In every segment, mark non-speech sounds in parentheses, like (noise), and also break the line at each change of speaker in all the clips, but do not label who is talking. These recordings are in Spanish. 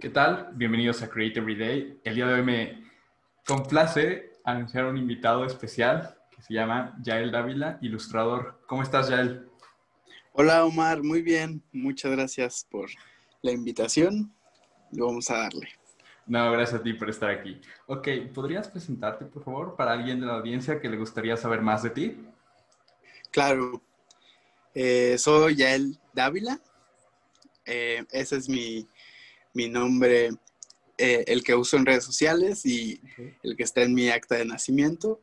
¿Qué tal? Bienvenidos a Create Every Day. El día de hoy me complace anunciar un invitado especial que se llama Yael Dávila, ilustrador. ¿Cómo estás, Yael?
Hola, Omar. Muy bien. Muchas gracias por la invitación. Lo vamos a darle.
No, gracias a ti por estar aquí. Ok, ¿podrías presentarte, por favor, para alguien de la audiencia que le gustaría saber más de ti?
Claro. Eh, soy Yael Dávila. Eh, ese es mi, nombre, eh, el que uso en redes sociales y el que está en mi acta de nacimiento.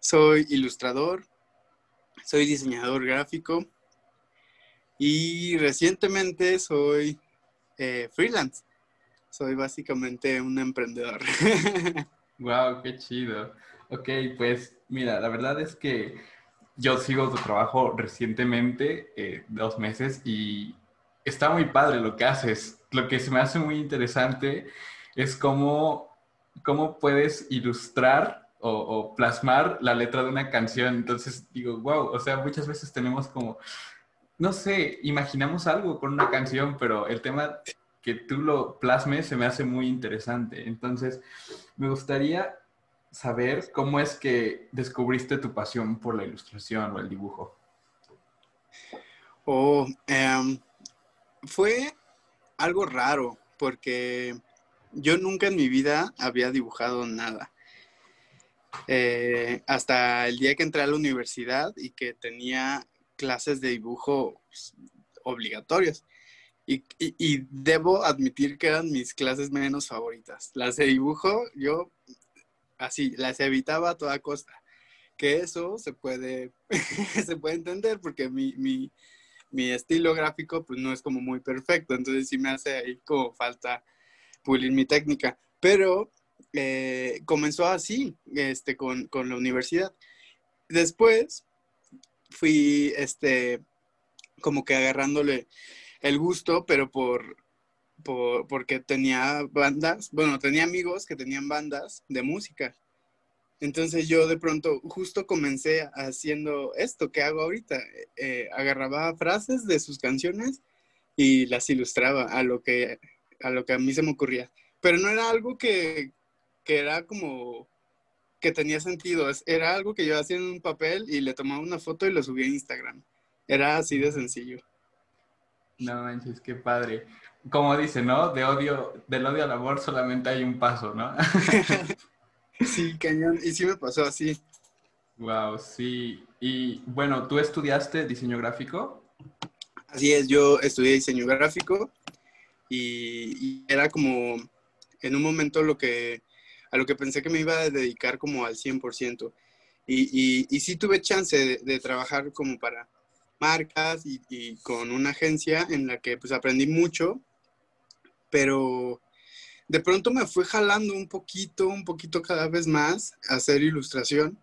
Soy ilustrador, soy diseñador gráfico y recientemente soy freelance soy básicamente un emprendedor. (laughs)
wow, qué chido. Ok, pues mira, la verdad es que yo sigo tu trabajo recientemente, eh, dos meses, y está muy padre lo que haces. Lo que se me hace muy interesante es cómo, cómo puedes ilustrar o, plasmar la letra de una canción. Entonces digo, wow, o sea, muchas veces tenemos como, no sé, imaginamos algo con una canción, pero el tema que tú lo plasmes se me hace muy interesante. Entonces, me gustaría saber cómo es que descubriste tu pasión por la ilustración o el dibujo.
Oh, em, fue algo raro porque yo nunca en mi vida había dibujado nada. Eh, hasta el día que entré a la universidad y que tenía clases de dibujo pues, obligatorias. Y, debo admitir que eran mis clases menos favoritas. Las de dibujo, yo así, las evitaba a toda costa. Que eso se puede, (laughs) se puede entender porque mi, mi, mi, estilo gráfico pues no es como muy perfecto. Entonces sí me hace ahí como falta pulir mi técnica. Pero eh, comenzó así, este, con, con la universidad. Después fui, este, como que agarrándole el gusto, pero por, porque tenía bandas, bueno, tenía amigos que tenían bandas de música. Entonces yo de pronto justo comencé haciendo esto que hago ahorita. Eh, agarraba frases de sus canciones y las ilustraba a lo que a lo que a mí se me ocurría. Pero no era algo que, que era como que tenía sentido. Era algo que yo hacía en un papel y le tomaba una foto y lo subía a Instagram. Era así de sencillo.
No manches, qué padre. Como dice, ¿no? De odio, del odio al amor solamente hay un paso, ¿no? (laughs)
sí, cañón. Y sí me pasó así.
Wow, sí. Y bueno, ¿tú estudiaste diseño gráfico?
Así es, yo estudié diseño gráfico y, era como en un momento lo que, a lo que pensé que me iba a dedicar como al 100%. Y, y, sí tuve chance de trabajar como para marcas y, con una agencia en la que pues aprendí mucho, pero de pronto me fue jalando un poquito, un poquito cada vez más a hacer ilustración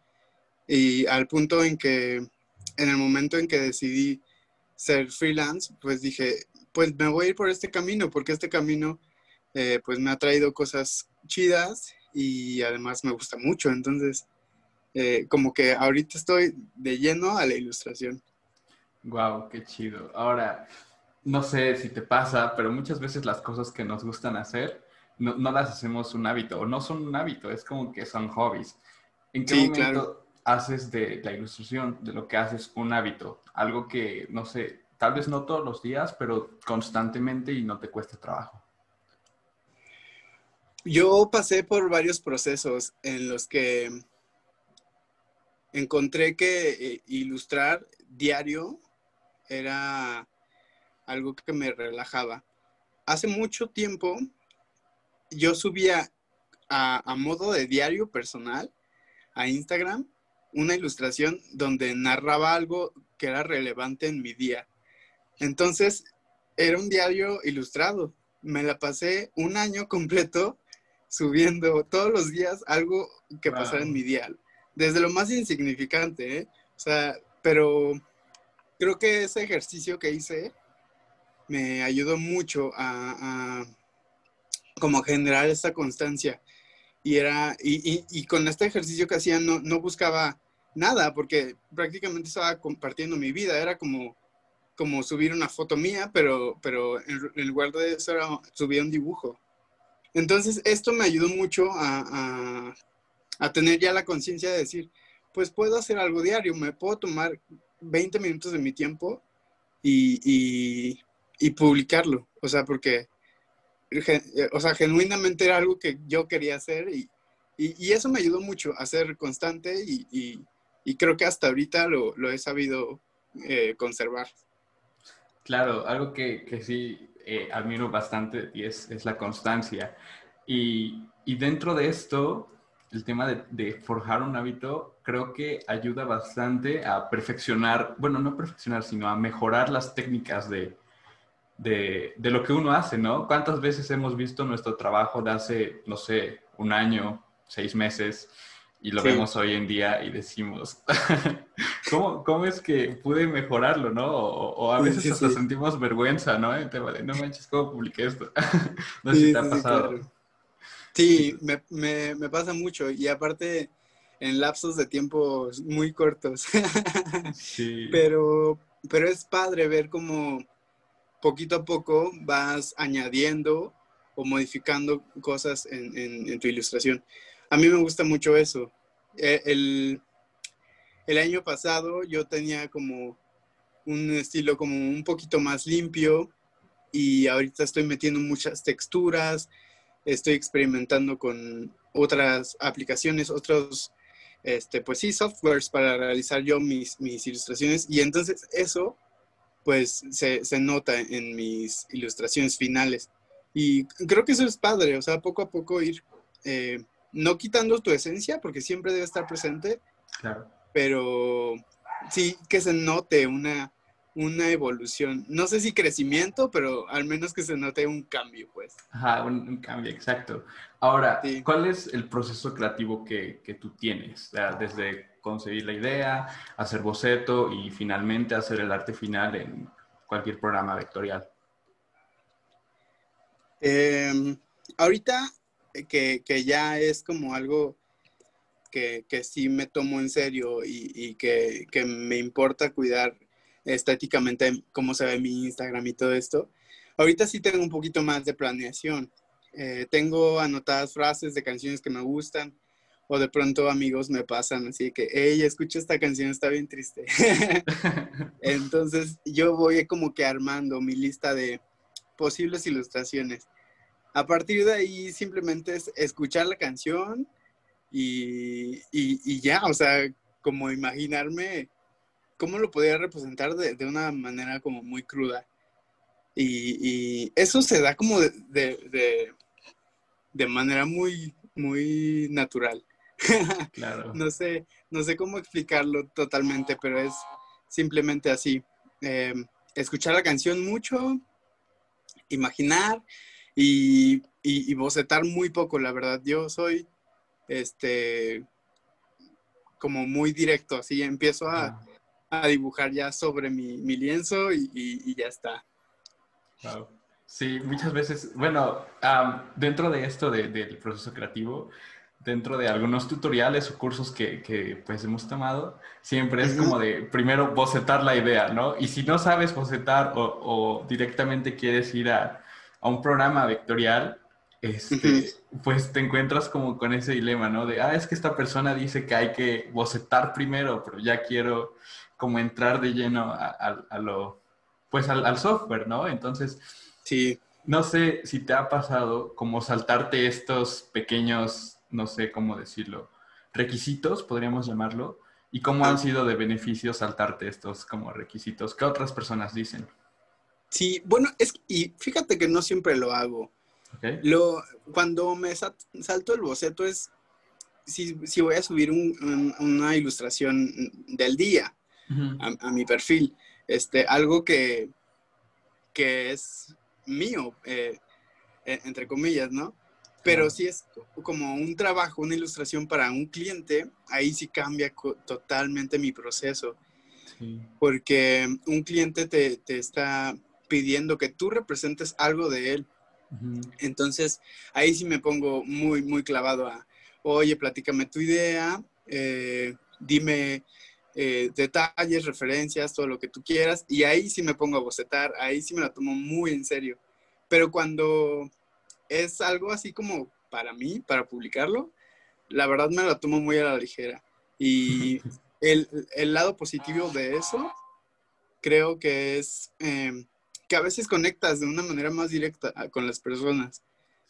y al punto en que en el momento en que decidí ser freelance, pues dije, pues me voy a ir por este camino, porque este camino eh, pues me ha traído cosas chidas y además me gusta mucho, entonces eh, como que ahorita estoy de lleno a la ilustración.
Wow, qué chido. Ahora, no sé si te pasa, pero muchas veces las cosas que nos gustan hacer no, las hacemos un hábito o no son un hábito, es como que son hobbies. ¿En qué momento haces de la ilustración, de lo que haces un hábito? Algo que, no sé, tal vez no todos los días, pero constantemente y no te cueste trabajo.
Yo pasé por varios procesos en los que encontré que eh, ilustrar diario era algo que me relajaba. Hace mucho tiempo yo subía a, modo de diario personal a Instagram una ilustración donde narraba algo que era relevante en mi día. Entonces, era un diario ilustrado. Me la pasé un año completo subiendo todos los días algo que pasara en mi día. Desde lo más insignificante, ¿eh? O sea, pero creo que ese ejercicio que hice me ayudó mucho a, como generar esa constancia. Y era, y, con este ejercicio que hacía no, no, buscaba nada, porque prácticamente estaba compartiendo mi vida. Era como, como subir una foto mía, pero, pero en, lugar de eso subir un dibujo. Entonces, esto me ayudó mucho a, tener ya la conciencia de decir, pues puedo hacer algo diario, me puedo tomar 20 minutos de mi tiempo y, publicarlo. O sea, porque, o sea, genuinamente era algo que yo quería hacer y, eso me ayudó mucho a ser constante y, creo que hasta ahorita lo, he sabido eh, conservar.
Claro, algo que, que sí eh, admiro bastante y es, es la constancia. Y, y, dentro de esto, el tema de, de, forjar un hábito creo que ayuda bastante a perfeccionar, bueno, no perfeccionar, sino a mejorar las técnicas de, de, de lo que uno hace, ¿no? ¿Cuántas veces hemos visto nuestro trabajo de hace, no sé, un año, seis meses? y lo vemos hoy en día y decimos, (laughs) ¿cómo, ¿cómo, es que pude mejorarlo, no? O, a veces hasta sentimos vergüenza, ¿no? El tema de, no manches, ¿cómo publiqué esto? (laughs) no sé si te ha pasado.
Sí, me, me, me, pasa mucho y aparte en lapsos de tiempo muy cortos. (laughs) sí. Pero, pero es padre ver cómo poquito a poco vas añadiendo o modificando cosas en, tu ilustración. A mí me gusta mucho eso. Eh, el, el año pasado yo tenía como un estilo como un poquito más limpio y ahorita estoy metiendo muchas texturas, estoy experimentando con otras aplicaciones, otros, este, pues sí, softwares para realizar yo mis, mis ilustraciones y entonces eso pues se, se, nota en mis ilustraciones finales. Y creo que eso es padre, o sea, poco a poco ir eh, no quitando tu esencia, porque siempre debe estar presente, claro. pero sí que se note una, una evolución. No sé si crecimiento, pero al menos que se note un cambio, pues.
Ajá, un, cambio, exacto. Ahora, ¿cuál es el proceso creativo que, que tú tienes? O sea, desde concebir la idea, hacer boceto y finalmente hacer el arte final en cualquier programa vectorial.
Eh, ahorita que, ya es como algo que, que, sí me tomo en serio y, que, me importa cuidar estéticamente cómo se ve mi Instagram y todo esto. Ahorita sí tengo un poquito más de planeación. Eh, tengo anotadas frases de canciones que me gustan o de pronto amigos me pasan así que, hey, escucha esta canción, está bien triste. (laughs) Entonces yo voy como que armando mi lista de posibles ilustraciones a partir de ahí simplemente es escuchar la canción y, ya, o sea, como imaginarme cómo lo podía representar de, una manera como muy cruda. Y, eso se da como de, de, manera muy, muy natural. (laughs) Claro. no, sé, no sé cómo explicarlo totalmente, pero es simplemente así. Eh, escuchar la canción mucho, imaginar y, y, bocetar muy poco, la verdad. Yo soy, este, como muy directo, así empiezo a, a dibujar ya sobre mi, mi lienzo y, y, ya está.
Sí, muchas veces, bueno, dentro de esto del proceso creativo, dentro de algunos tutoriales o cursos que, que pues hemos tomado, siempre es como de primero bocetar la idea, ¿no? Y si no sabes bocetar o, o directamente quieres ir a, a un programa vectorial, este, pues te encuentras como con ese dilema, ¿no? De, ah, es que esta persona dice que hay que bocetar primero, pero ya quiero como entrar de lleno a, lo, pues al, software, ¿no? Entonces, sí. No sé si te ha pasado como saltarte estos pequeños, no sé cómo decirlo, requisitos, podríamos llamarlo, y cómo han ah. sido de beneficio saltarte estos como requisitos que otras personas dicen.
Sí, bueno, es y fíjate que no siempre lo hago. Lo, cuando me salto el boceto es si, voy a subir una ilustración del día a, mi perfil, este, algo que, que es mío, eh, e, entre comillas, ¿no? Pero si es como un trabajo, una ilustración para un cliente, ahí sí cambia totalmente mi proceso. Porque un cliente te, te está pidiendo que tú representes algo de él. Entonces, ahí sí me pongo muy, muy clavado a, oye, platícame tu idea, eh, dime eh, detalles, referencias, todo lo que tú quieras, y ahí sí me pongo a bocetar, ahí sí me la tomo muy en serio. Pero cuando es algo así como para mí, para publicarlo, la verdad me lo tomo muy a la ligera. Y (laughs) el, lado positivo de eso, creo que es em, que a veces conectas de una manera más directa con las personas.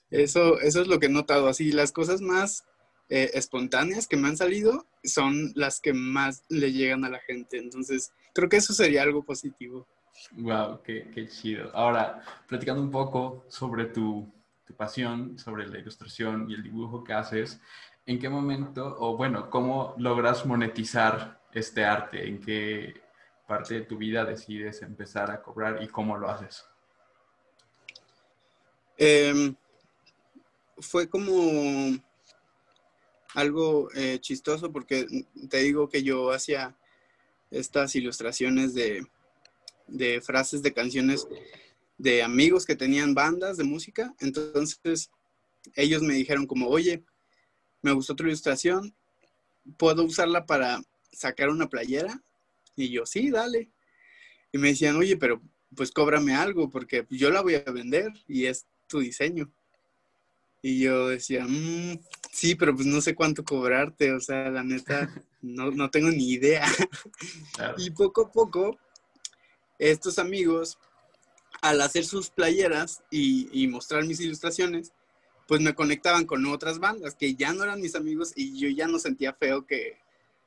Eso, eso es lo que he notado. Así, las cosas más eh, espontáneas que me han salido son las que más le llegan a la gente. Entonces, creo que eso sería algo positivo.
Wow, qué, qué chido. Ahora, platicando un poco sobre tu, pasión, sobre la ilustración y el dibujo que haces, ¿en qué momento, o bueno, cómo logras monetizar este arte? ¿En qué parte de tu vida decides empezar a cobrar y cómo lo haces?
Eh, fue como algo eh, chistoso porque te digo que yo hacía estas ilustraciones de, de, frases de canciones de amigos que tenían bandas de música. Entonces ellos me dijeron como, oye, me gustó tu ilustración, ¿puedo usarla para sacar una playera? Y yo, sí, dale. Y me decían, oye, pero pues cóbrame algo porque yo la voy a vender y es tu diseño. Y yo decía, mmm, sí, pero pues no sé cuánto cobrarte, o sea, la neta, (laughs) no, no tengo ni idea. Y poco a poco, estos amigos, al hacer sus playeras y, mostrar mis ilustraciones, pues me conectaban con otras bandas que ya no eran mis amigos y yo ya no sentía feo que,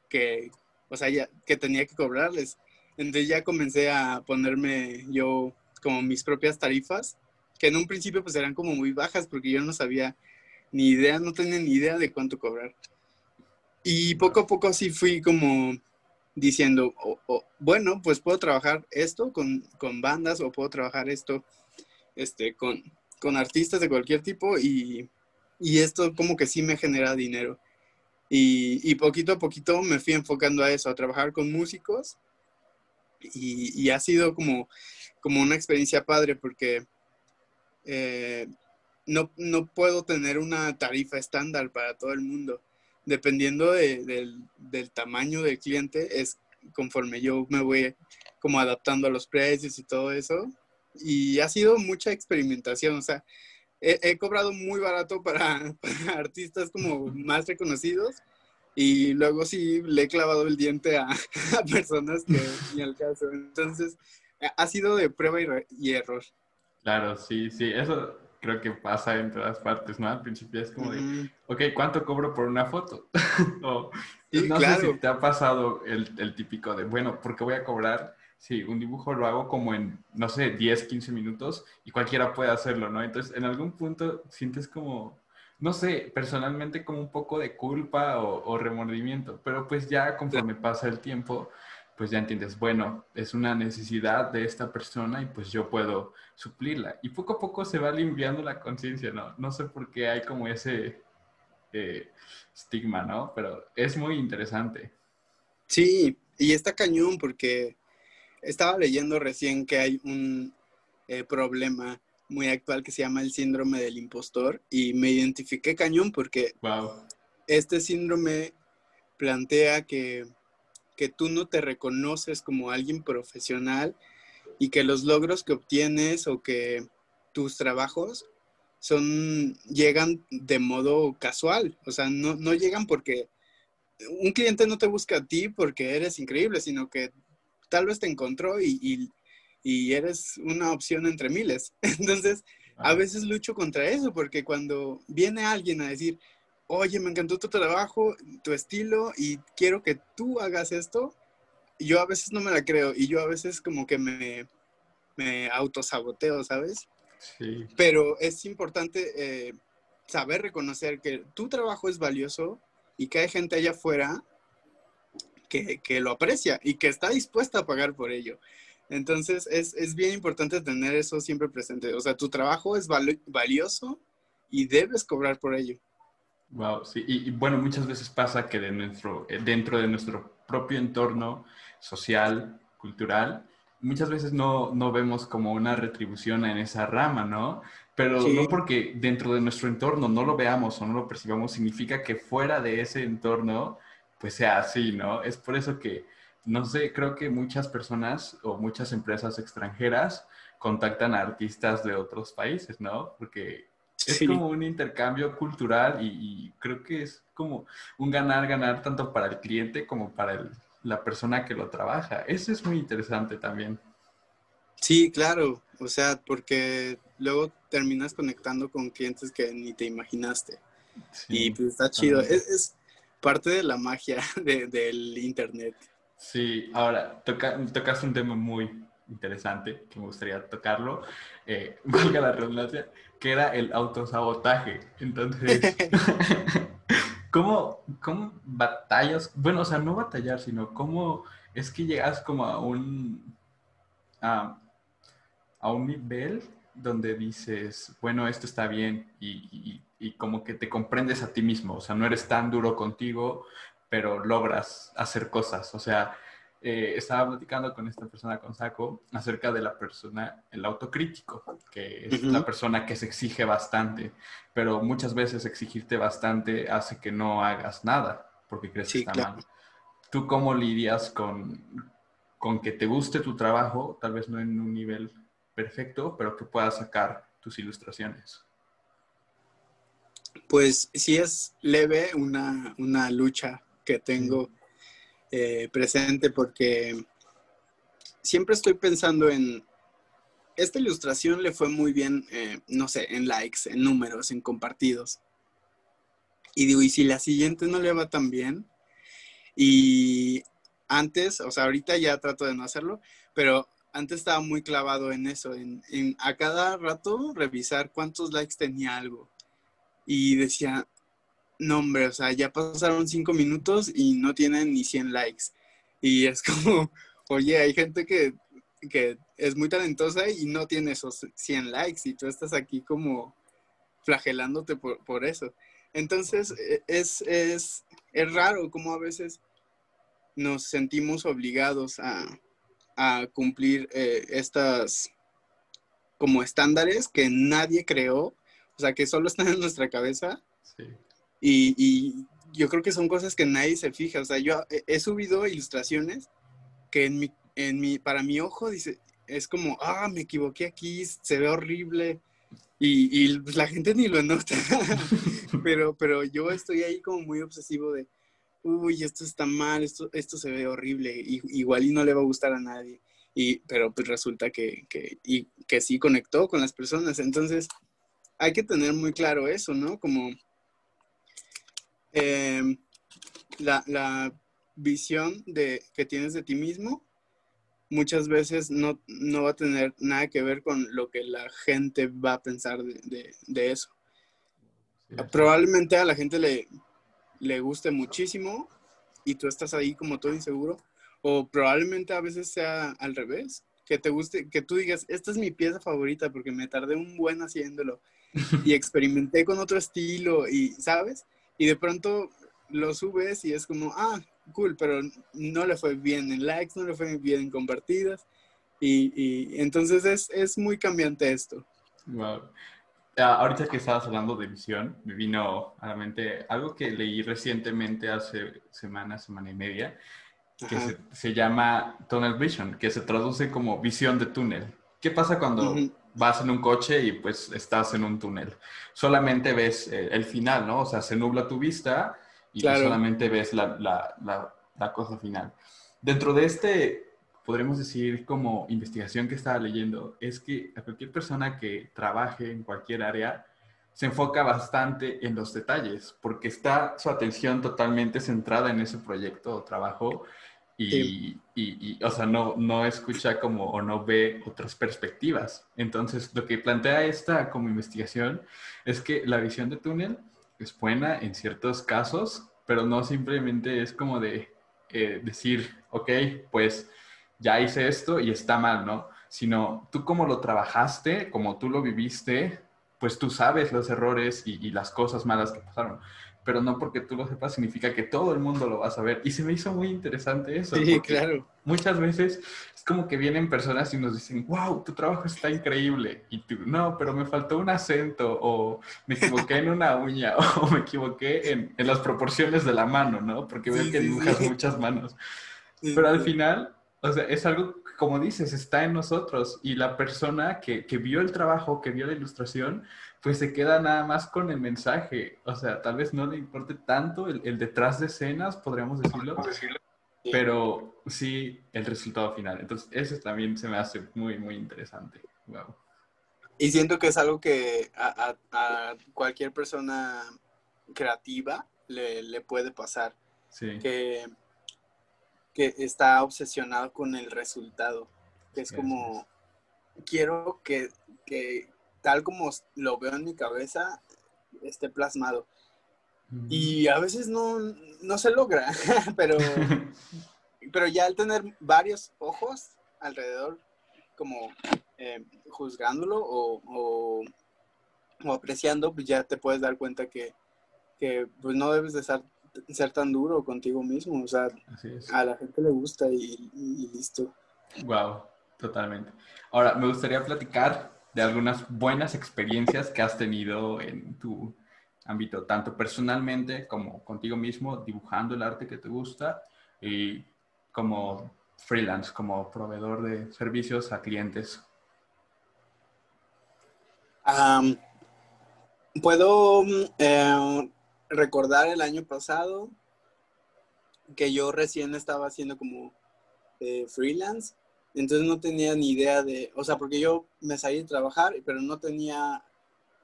que o sea, ya, que tenía que cobrarles. Entonces ya comencé a ponerme yo como mis propias tarifas que en un principio pues eran como muy bajas porque yo no sabía ni idea, no tenía ni idea de cuánto cobrar. Y poco a poco así fui como diciendo, bueno, pues puedo trabajar esto con, bandas o puedo trabajar esto este, con, artistas de cualquier tipo y, esto como que sí me genera dinero. Y, poquito a poquito me fui enfocando a eso, a trabajar con músicos y, ha sido como, como una experiencia padre porque eh, no, no, puedo tener una tarifa estándar para todo el mundo. Dependiendo del, del, tamaño del cliente, es conforme yo me voy como adaptando a los precios y todo eso. Y ha sido mucha experimentación, o sea, he, cobrado muy barato (laughs) para, artistas como más reconocidos y luego sí le he clavado el diente a, (laughs) personas que ni al caso. Entonces, ha sido de prueba y, y error.
Claro, sí, sí, eso creo que pasa en todas partes, ¿no? Al principio es como de, ok, ¿cuánto cobro por una foto? (laughs) o, no sé si te ha pasado el, el, típico de, bueno, ¿por qué voy a cobrar? Sí, un dibujo lo hago como en, no sé, 10, 15 minutos y cualquiera puede hacerlo, ¿no? Entonces, en algún punto sientes como, no sé, personalmente como un poco de culpa o, o remordimiento, pero pues ya conforme pasa el tiempo, pues ya entiendes, bueno, es una necesidad de esta persona y pues yo puedo suplirla. Y poco a poco se va limpiando la conciencia, ¿no? No sé por qué hay como ese eh, estigma, ¿no? Pero es muy interesante.
Sí, y está cañón porque estaba leyendo recién que hay un eh, problema muy actual que se llama el síndrome del impostor y me identifiqué cañón porque
wow.
este síndrome plantea que que tú no te reconoces como alguien profesional y que los logros que obtienes o que tus trabajos son, llegan de modo casual, o sea, no, no llegan porque un cliente no te busca a ti porque eres increíble, sino que tal vez te encontró y, y, y eres una opción entre miles. (laughs) Entonces, a veces lucho contra eso porque cuando viene alguien a decir, oye, me encantó tu trabajo, tu estilo y quiero que tú hagas esto, yo a veces no me la creo y yo a veces como que me, me autosaboteo, ¿sabes?
Sí.
Pero es importante eh, saber reconocer que tu trabajo es valioso y que hay gente allá afuera que, que lo aprecia y que está dispuesta a pagar por ello. Entonces es, es, bien importante tener eso siempre presente. O sea, tu trabajo es valioso y debes cobrar por ello.
Wow, sí. Y, bueno, muchas veces pasa que de nuestro, eh, dentro de nuestro propio entorno social, cultural, muchas veces no, no vemos como una retribución en esa rama, ¿no? Pero no porque dentro de nuestro entorno no lo veamos o no lo percibamos, significa que fuera de ese entorno, pues sea así, ¿no? Es por eso que, no sé, creo que muchas personas o muchas empresas extranjeras contactan a artistas de otros países, ¿no? Porque Es como un intercambio cultural y, creo que es como un ganar-ganar tanto para el cliente como para la persona que lo trabaja. Eso es muy interesante también.
Sí, claro. O sea, porque luego terminas conectando con clientes que ni te imaginaste. y pues está chido. Es, parte de la magia (laughs) del Internet.
Sí, ahora toca, tocas un tema muy interesante que me gustaría tocarlo, eh, (laughs) valga la redundancia, que era el autosabotaje. Entonces, (laughs) ¿cómo, ¿cómo batallas? Bueno, o sea, no batallar, sino cómo es que llegas como a un, a, a un nivel donde dices, bueno, esto está bien y, y, como que te comprendes a ti mismo, o sea, no eres tan duro contigo, pero logras hacer cosas, o sea, eh, estaba platicando con esta persona, con Saco, acerca de la persona, el autocrítico, que es la persona que se exige bastante, pero muchas veces exigirte bastante hace que no hagas nada porque crees que está mal. ¿Tú cómo lidias con, con que te guste tu trabajo, tal vez no en un nivel perfecto, pero que puedas sacar tus ilustraciones?
Pues sí es leve una, una lucha que tengo. Eh, presente porque siempre estoy pensando en, esta ilustración le fue muy bien, eh, no sé, en likes, en números, en compartidos. Y digo, ¿y si la siguiente no le va tan bien? Y antes, o sea, ahorita ya trato de no hacerlo, pero antes estaba muy clavado en eso, en, en a cada rato revisar cuántos likes tenía algo. Y decía, no, hombre, o sea, ya pasaron cinco minutos y no tienen ni 100 likes. Y es (laughs) como, oye, hay gente que, es muy talentosa y no tiene esos 100 likes y tú estás aquí como flagelándote por, eso. Entonces, e, es, es, raro como a veces nos sentimos obligados a, cumplir eh, estas como estándares que nadie creó, o sea, que solo están en nuestra cabeza. Sí. Y, yo creo que son cosas que nadie se fija. O sea, yo he, subido ilustraciones que en mi, en mi, para mi ojo dice, es como, ah, me equivoqué aquí, se ve horrible. Y, y pues, la gente ni lo nota. (laughs) pero, pero yo estoy ahí como muy obsesivo de, uy, esto está mal, esto, esto se ve horrible, y, igual y no le va a gustar a nadie. Y, pero pues resulta que, que, y, que sí conectó con las personas. Entonces, hay que tener muy claro eso, ¿no? Como Em, la, visión de, que tienes de ti mismo muchas veces no, va a tener nada que ver con lo que la gente va a pensar de, eso. Probablemente a la gente le, le guste muchísimo y tú estás ahí como todo inseguro. O probablemente a veces sea al revés, que te guste, que tú digas, esta es mi pieza favorita porque me tardé un buen haciéndolo y (laughs) experimenté con otro estilo y, ¿sabes? Y de pronto lo subes y es como, ah, cool, pero no le fue bien en likes, no le fue bien en compartidas. Y, entonces es, es, muy cambiante esto.
Wow. Ah, ahorita que estabas hablando de visión, me vino a la mente algo que leí recientemente hace semana, semana y media, que se, se, llama Tunnel Vision, que se traduce como visión de túnel. ¿Qué pasa cuando vas en un coche y pues estás en un túnel. Solamente ves eh, el final, ¿no? O sea, se nubla tu vista y solamente ves la, la, la, cosa final. Dentro de este, podremos decir como investigación que estaba leyendo, es que a cualquier persona que trabaje en cualquier área, se enfoca bastante en los detalles, porque está su atención totalmente centrada en ese proyecto o trabajo y, y, o sea, no, no escucha como o no ve otras perspectivas. Entonces, lo que plantea esta como investigación es que la visión de túnel es buena en ciertos casos, pero no simplemente es como de eh, decir, ok, pues ya hice esto y está mal, ¿no? Sino tú como lo trabajaste, como tú lo viviste, pues tú sabes los errores y, y las cosas malas que pasaron pero no porque tú lo sepas significa que todo el mundo lo va a saber. Y se me hizo muy interesante eso.
Sí, claro.
Muchas veces es como que vienen personas y nos dicen, wow, tu trabajo está increíble. Y tú, no, pero me faltó un acento, o me equivoqué en una uña, (laughs) o me equivoqué en, en las proporciones de la mano, ¿no? Porque veo que dibujas muchas manos. (laughs) pero al final, o sea, es algo como dices, está en nosotros y la persona que, que, vio el trabajo, que vio la ilustración, pues se queda nada más con el mensaje. O sea, tal vez no le importe tanto el, el detrás de escenas, podríamos decirlo, pero sí el resultado final. Entonces, eso también se me hace muy, muy interesante. Wow.
Y siento que es algo que a, a, cualquier persona creativa le, le puede pasar.
Sí.
Que, que está obsesionado con el resultado. Que es como, quiero que, que, tal como lo veo en mi cabeza, esté plasmado. Y a veces no, no se logra, (laughs) pero, (laughs) pero ya al tener varios ojos alrededor, como eh, juzgándolo o, o, apreciando, pues ya te puedes dar cuenta que, que pues no debes de ser, ser, tan duro contigo mismo. O sea, a la gente le gusta y, y listo.
Wow, totalmente. Ahora, me gustaría platicar de algunas buenas experiencias que has tenido en tu ámbito, tanto personalmente como contigo mismo, dibujando el arte que te gusta y como freelance, como proveedor de servicios a clientes?
Puedo eh, recordar el año pasado que yo recién estaba haciendo como eh, freelance, entonces no tenía ni idea de, o sea, porque yo me salí de trabajar, pero no tenía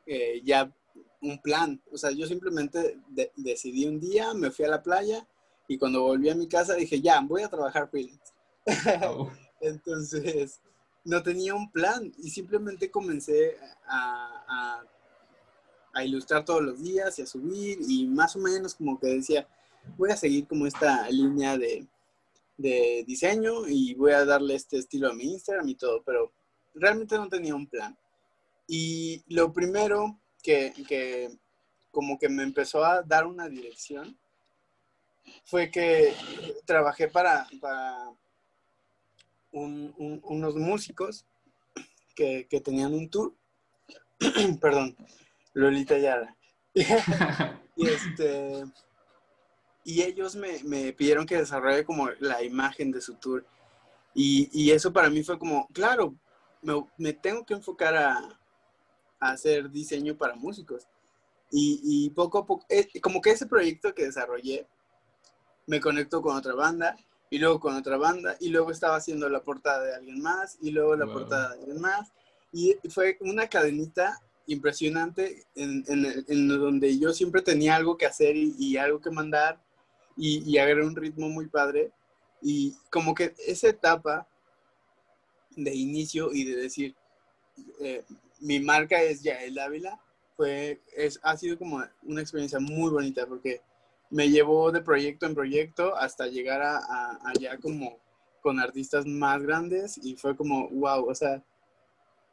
eh, ya un plan, o sea, yo simplemente decidí un día, me fui a la playa y cuando volví a mi casa dije, ya, voy a trabajar freelance. Oh. (laughs) Entonces, no tenía un plan y simplemente comencé a, a, ilustrar todos los días y a subir y más o menos como que decía, voy a seguir como esta línea de, de diseño y voy a darle este estilo a mi Instagram y todo, pero realmente no tenía un plan. Y lo primero que, que como que me empezó a dar una dirección fue que trabajé para, para unos músicos que, tenían un tour. (clears throat) Perdón, Lolita Yara. (laughs) y, este, y ellos me, pidieron que desarrolle como la imagen de su tour. Y, eso para mí fue como, claro, me, tengo que enfocar a, hacer diseño para músicos. Y, y, poco a poco, eh, como que ese proyecto que desarrollé, me conectó con otra banda y luego con otra banda, y luego estaba haciendo la portada de alguien más, y luego la portada de alguien más, y fue una cadenita impresionante en, en, donde yo siempre tenía algo que hacer y, algo que mandar, y, y agarré un ritmo muy padre, y como que esa etapa de inicio y de decir, eh, mi marca es Yael Ávila, fue, es, ha sido como una experiencia muy bonita, porque me llevó de proyecto en proyecto hasta llegar a, allá como con artistas más grandes y fue como, wow, o sea,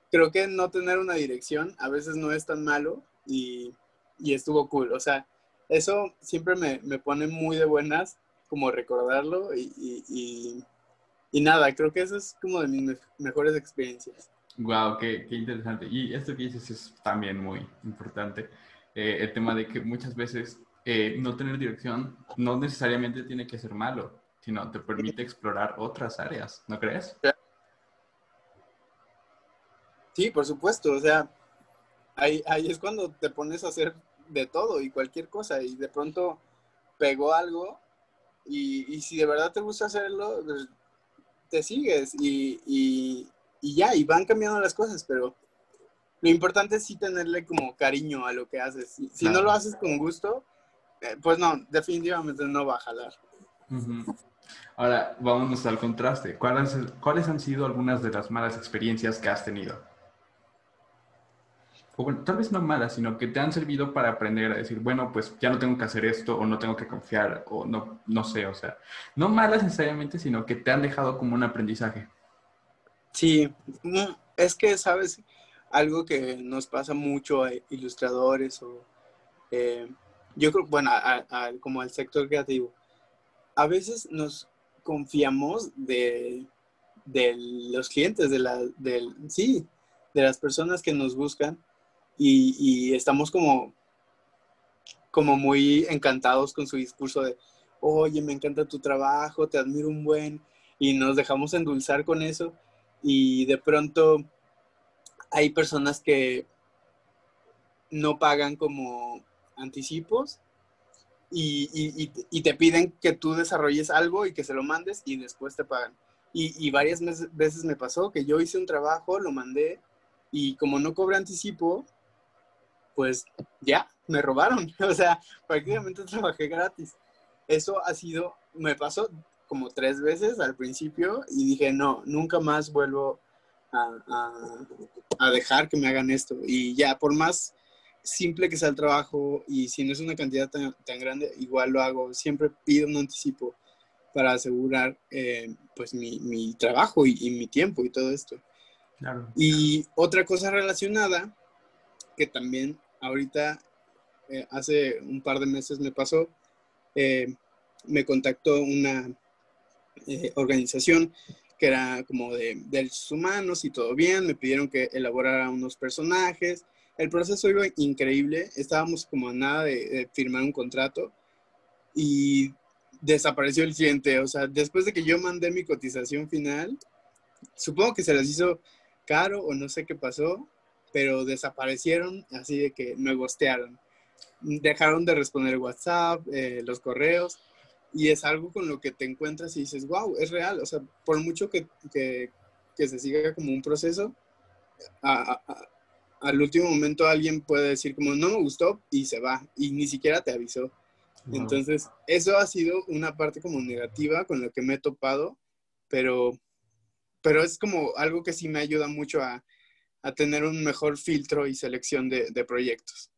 creo que no tener una dirección a veces no es tan malo y, y estuvo cool, o sea, eso siempre me, me, pone muy de buenas como recordarlo y, y, y, nada, creo que eso es como de mis mejores experiencias.
Wow, qué, qué, interesante. Y esto que dices es también muy importante. Eh, el tema de que muchas veces eh, no tener dirección no necesariamente tiene que ser malo, sino te permite explorar otras áreas, ¿no crees?
Sí, por supuesto, o sea, ahí, ahí es cuando te pones a hacer de todo y cualquier cosa y de pronto pegó algo y, si de verdad te gusta hacerlo, pues, te sigues y, y, y, ya, y van cambiando las cosas, pero lo importante es sí tenerle como cariño a lo que haces. Si, no lo haces con gusto, eh, pues no, definitivamente no va a jalar.
Ahora, vámonos al contraste. ¿Cuáles, ¿Cuáles han sido algunas de las malas experiencias que has tenido? Tal vez no malas, sino que te han servido para aprender a decir, bueno, pues ya no tengo que hacer esto, o no tengo que confiar, o no, no sé, o sea, no malas necesariamente, sino que te han dejado como un aprendizaje.
Sí, mm, es que, ¿sabes? Algo que nos pasa mucho a ilustradores o eh, yo creo, bueno, como al sector creativo, a veces nos confiamos de, de los clientes, de la, del, sí, de las personas que nos buscan y, y, estamos como, como muy encantados con su discurso de, oye, me encanta tu trabajo, te admiro un buen, y nos dejamos endulzar con eso y de pronto hay personas que no pagan como anticipos y, te piden que tú desarrolles algo y que se lo mandes y después te pagan. Y, varias veces me pasó que yo hice un trabajo, lo mandé y como no cobré anticipo, pues ya, me robaron. (laughs) O sea, prácticamente trabajé gratis. Eso ha sido, me pasó como tres veces al principio y dije, no, nunca más vuelvo a, dejar que me hagan esto. Y ya, por más simple que sea el trabajo y si no es una cantidad tan, grande, igual lo hago. Siempre pido un anticipo para asegurar eh, pues mi, trabajo y, mi tiempo y todo esto. Y otra cosa relacionada que también ahorita eh, hace un par de meses me pasó, eh, me contactó una organización que era como de derechos humanos y todo bien, me pidieron que elaborara unos personajes. El proceso iba increíble, estábamos como a nada de, firmar un contrato y desapareció el cliente. O sea, después de que yo mandé mi cotización final, supongo que se les hizo caro o no sé qué pasó, pero desaparecieron así de que me gostearon. Dejaron de responder WhatsApp, eh, los correos y es algo con lo que te encuentras y dices, wow, es real. O sea, por mucho que, que, se siga como un proceso, al último momento alguien puede decir como, no me gustó y se va y ni siquiera te avisó. Entonces, eso ha sido una parte como negativa con la que me he topado, pero, pero es como algo que sí me ayuda mucho a, a tener un mejor filtro y selección de, de proyectos.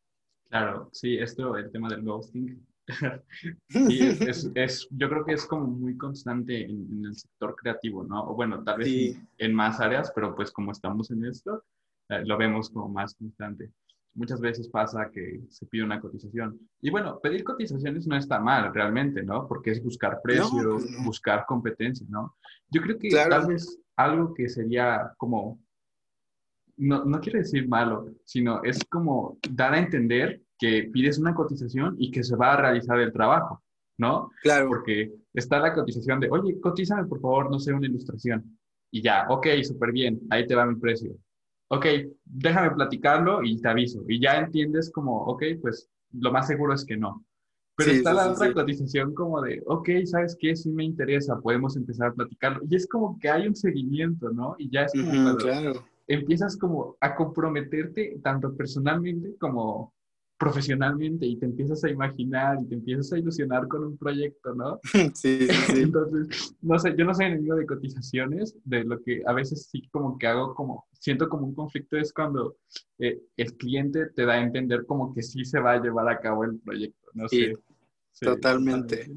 Claro, sí, esto, el tema del ghosting, (laughs) y es, es, yo creo que es como muy constante en, el sector creativo, ¿no? O bueno, tal vez en, más áreas, pero pues como estamos en esto, eh, lo vemos como más constante. Muchas veces pasa que se pide una cotización. Y bueno, pedir cotizaciones no está mal realmente, ¿no? Porque es buscar precios, pues buscar competencia, ¿no? Yo creo que tal vez algo que sería como, no, no quiero decir malo, sino es como dar a entender que pides una cotización y que se va a realizar el trabajo, ¿no?
Claro.
Porque está la cotización de, oye, cotízame por favor, no sé, una ilustración. Y ya, ok, súper bien, ahí te va mi precio. Ok, déjame platicarlo y te aviso. Y ya entiendes como, ok, pues lo más seguro es que no. Pero está la otra cotización como de, ok, ¿sabes qué? Sí me interesa, podemos empezar a platicarlo. Y es como que hay un seguimiento, ¿no? Y ya es como
claro.
Empiezas como a comprometerte tanto personalmente como profesionalmente y te empiezas a imaginar y te empiezas a ilusionar con un proyecto, ¿no? (laughs)
Sí, sí.
Entonces, no sé, yo no soy enemigo de cotizaciones, de lo que a veces sí como que hago como, siento como un conflicto es cuando eh, el cliente te da a entender como que sí se va a llevar a cabo el proyecto, no sé.
totalmente.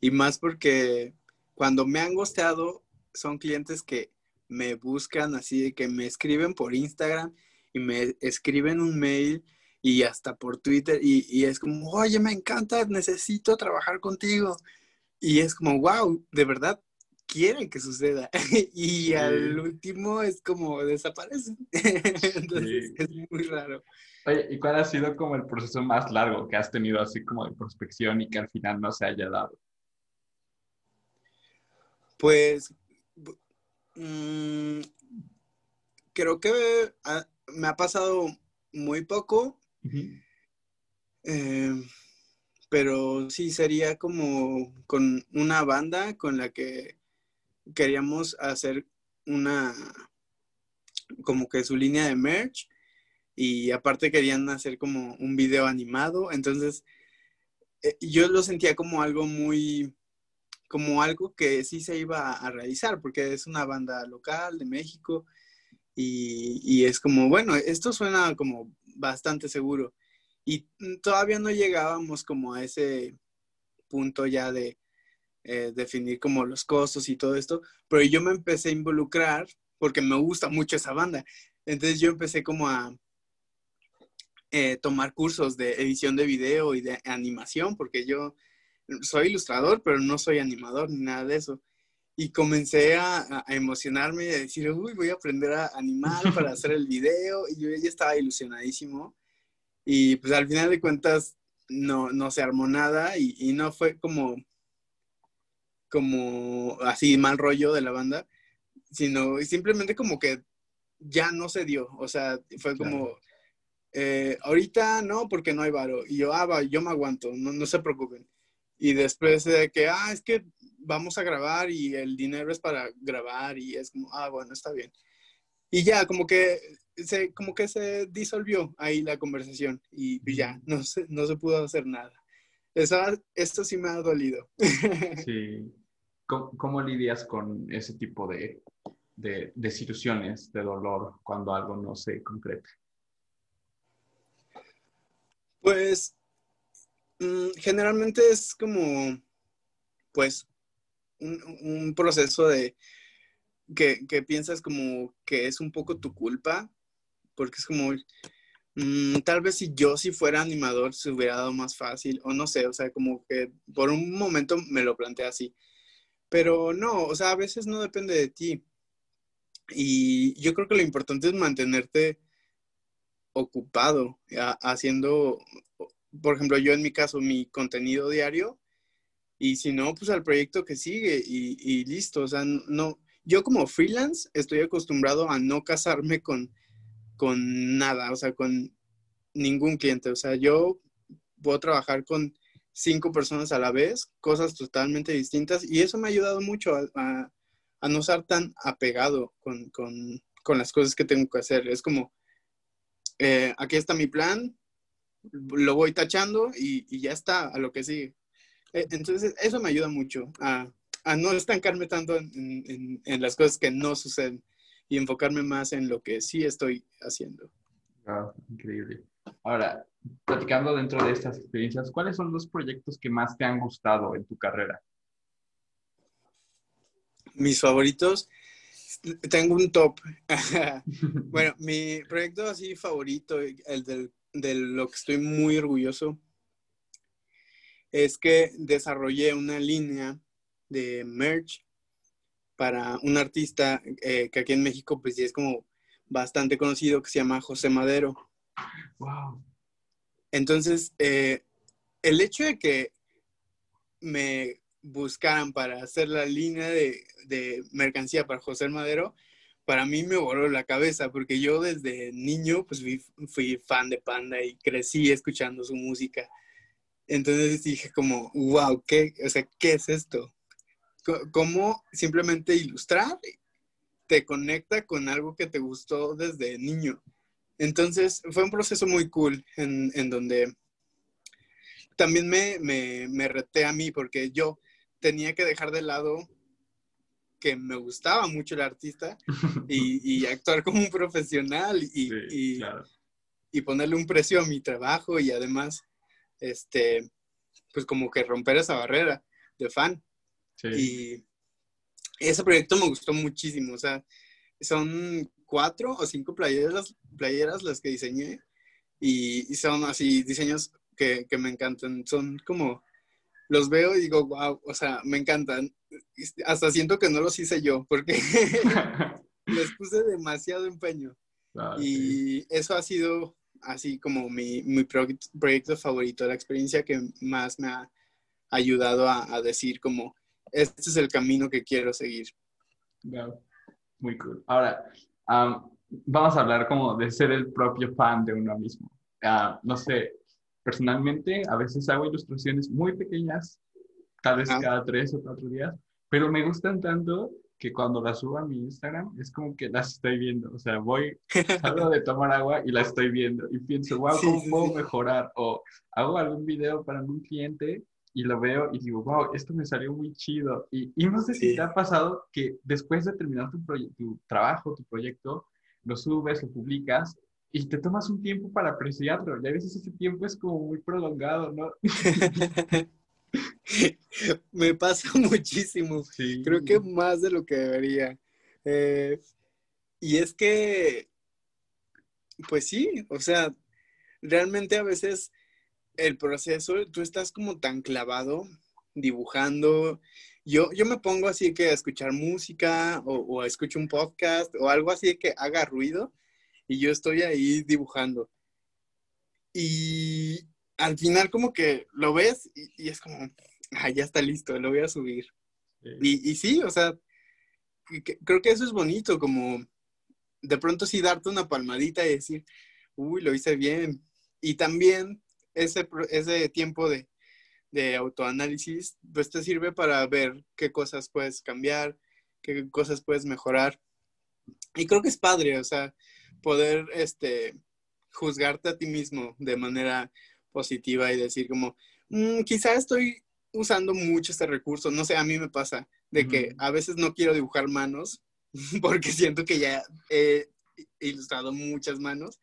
Y más porque cuando me han gosteado son clientes que me buscan así, que me escriben por Instagram y me escriben un mail y hasta por Twitter y, es como, oye, me encanta, necesito trabajar contigo. Y es como, wow, de verdad quieren que suceda. (laughs) y al último es como desaparecen. (laughs) Entonces es muy raro.
Oye, ¿y cuál ha sido como el proceso más largo que has tenido así como de prospección y que al final no se haya dado?
Pues mm, creo que me ha pasado muy poco eh, pero sí, sería como con una banda con la que queríamos hacer una, como que su línea de merch y aparte querían hacer como un video animado, entonces eh, yo lo sentía como algo muy, como algo que sí se iba a realizar, porque es una banda local de México y, y es como, bueno, esto suena como bastante seguro. Y todavía no llegábamos como a ese punto ya de eh, definir como los costos y todo esto, pero yo me empecé a involucrar porque me gusta mucho esa banda. Entonces yo empecé como a eh, tomar cursos de edición de video y de animación, porque yo soy ilustrador, pero no soy animador ni nada de eso. Y comencé a, a emocionarme y a decir, uy, voy a aprender a animar (laughs) para hacer el video. Y yo ya estaba ilusionadísimo. Y pues al final de cuentas no, no se armó nada y, y no fue como, como así mal rollo de la banda, sino simplemente como que ya no se dio. O sea, fue como, eh, ahorita no, porque no hay varo. Y yo, ah, va, yo me aguanto, no, no se preocupen. Y después de que, ah, es que vamos a grabar y el dinero es para grabar y es como, ah, bueno, está bien. Y ya, como que se, como que se disolvió ahí la conversación y ya, no se, no se pudo hacer nada. esto sí me ha dolido. (laughs)
Sí. ¿Cómo, lidias con ese tipo de, de, de, situaciones de dolor cuando algo no se concreta?
Pues mm, generalmente es como, pues, un, proceso de que, que, piensas como que es un poco tu culpa, porque es como, mm, tal vez si yo si fuera animador se hubiera dado más fácil, o no sé, o sea, como que por un momento me lo planteé así. Pero no, o sea, a veces no depende de ti. Y yo creo que lo importante es mantenerte ocupado, haciendo, por ejemplo, yo en mi caso, mi contenido diario, y si no, pues al proyecto que sigue y, listo. O sea, no, yo como freelance estoy acostumbrado a no casarme con, con nada, o sea, con ningún cliente. O sea, yo puedo trabajar con cinco personas a la vez, cosas totalmente distintas, y eso me ha ayudado mucho a, no estar tan apegado con, las cosas que tengo que hacer. Es como, eh, aquí está mi plan, lo voy tachando y, ya está, a lo que sigue. Eh, entonces, eso me ayuda mucho a, no estancarme tanto en, las cosas que no suceden y enfocarme más en lo que sí estoy haciendo.
Wow, increíble. Ahora, platicando dentro de estas experiencias, ¿cuáles son los proyectos que más te han gustado en tu carrera?
Mis favoritos, tengo un top. (laughs) bueno, mi proyecto así favorito, el del, de lo que estoy muy orgulloso, es que desarrollé una línea de merch para un artista eh, que aquí en México pues es como bastante conocido que se llama José Madero. Wow. Entonces, eh, el hecho de que me buscaran para hacer la línea de, mercancía para José Madero, para mí me voló la cabeza, porque yo desde niño pues fui, fan de Panda y crecí escuchando su música. Entonces dije como, wow, ¿qué, o sea, ¿qué es esto? ¿Cómo simplemente ilustrar te conecta con algo que te gustó desde niño? Entonces fue un proceso muy cool en, donde también me, me, reté a mí porque yo tenía que dejar de lado que me gustaba mucho el artista (laughs) y, actuar como un profesional y, y, ponerle un precio a mi trabajo y además, este, pues como que romper esa barrera de fan. Y ese proyecto me gustó muchísimo, o sea, son cuatro o cinco playeras, playeras las que diseñé y, son así diseños que, me encantan. Son como, los veo y digo, wow, o sea, me encantan. Hasta siento que no los hice yo porque (laughs) les puse demasiado empeño. y eso ha sido así como mi, mi proyecto favorito, la experiencia que más me ha ayudado a, decir como, este es el camino que quiero seguir.
Muy cool. Ahora, vamos a hablar como de ser el propio fan de uno mismo. Ah, no sé, personalmente a veces hago ilustraciones muy pequeñas, tal vez cada tres o cuatro días, pero me gustan tanto que cuando las subo a mi Instagram es como que las estoy viendo. O sea, voy, (laughs) salgo de tomar agua y la estoy viendo y pienso, wow, ¿cómo puedo mejorar? O hago algún video para un cliente y lo veo y digo, wow, esto me salió muy chido. Y, y no sé si te ha pasado que después de terminar tu, tu trabajo, tu proyecto, lo subes, lo publicas y te tomas un tiempo para apreciarlo. Y a veces ese tiempo es como muy prolongado, ¿no? (laughs)
Me pasa (laughs) muchísimo. Creo que más de lo que debería. Eh, y es que, pues sí, o sea, realmente a veces el proceso, tú estás como tan clavado dibujando. Yo, yo me pongo así que a escuchar música o, o escucho un podcast o algo así que haga ruido y yo estoy ahí dibujando. Y al final como que lo ves y, es como, ah, ya está listo, lo voy a subir. Y, y sí, o sea, creo que eso es bonito, como de pronto sí darte una palmadita y decir, uy, lo hice bien. Y también ese, ese tiempo de, de autoanálisis, pues te sirve para ver qué cosas puedes cambiar, qué cosas puedes mejorar. Y creo que es padre, o sea, poder este, juzgarte a ti mismo de manera positiva y decir como, mm, quizá estoy usando mucho este recurso, no sé, a mí me pasa de que a veces no quiero dibujar manos (laughs) porque siento que ya he ilustrado muchas manos.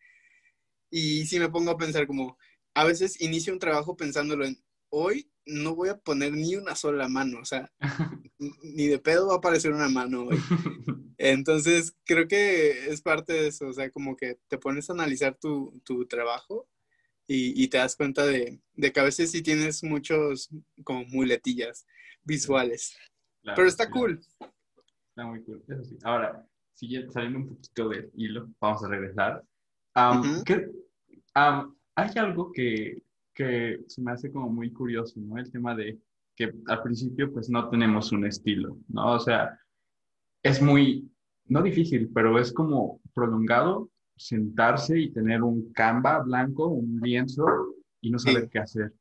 Y si me pongo a pensar como, a veces inicio un trabajo pensándolo en, hoy no voy a poner ni una sola mano, o sea, (laughs) ni de pedo va a aparecer una mano hoy. (laughs) Entonces, creo que es parte de eso, o sea, como que te pones a analizar tu, tu trabajo y, te das cuenta de, de, que a veces sí tienes muchos como muletillas visuales. Pero está cool.
Está muy cool, eso sí. Ahora, saliendo un poquito del hilo, vamos a regresar. hay algo que, que se me hace como muy curioso, ¿no? El tema de que al principio pues no tenemos un estilo, ¿no? O sea, es muy, no difícil, pero es como prolongado sentarse y tener un canva blanco, un lienzo y no saber qué hacer.